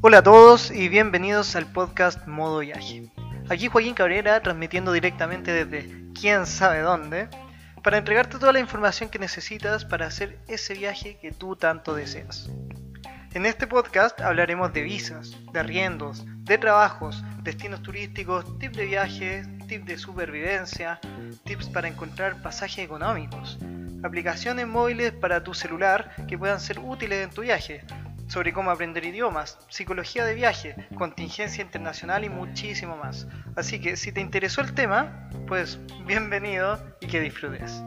Hola a todos y bienvenidos al podcast Modo Viaje. Aquí Joaquín Cabrera transmitiendo directamente desde quién sabe dónde para entregarte toda la información que necesitas para hacer ese viaje que tú tanto deseas. En este podcast hablaremos de visas, de arriendos, de trabajos, destinos turísticos, tips de viaje, tips de supervivencia, tips para encontrar pasajes económicos, aplicaciones móviles para tu celular que puedan ser útiles en tu viaje, sobre cómo aprender idiomas, psicología de viaje, contingencia internacional y muchísimo más. Así que si te interesó el tema, pues bienvenido y que disfrutes.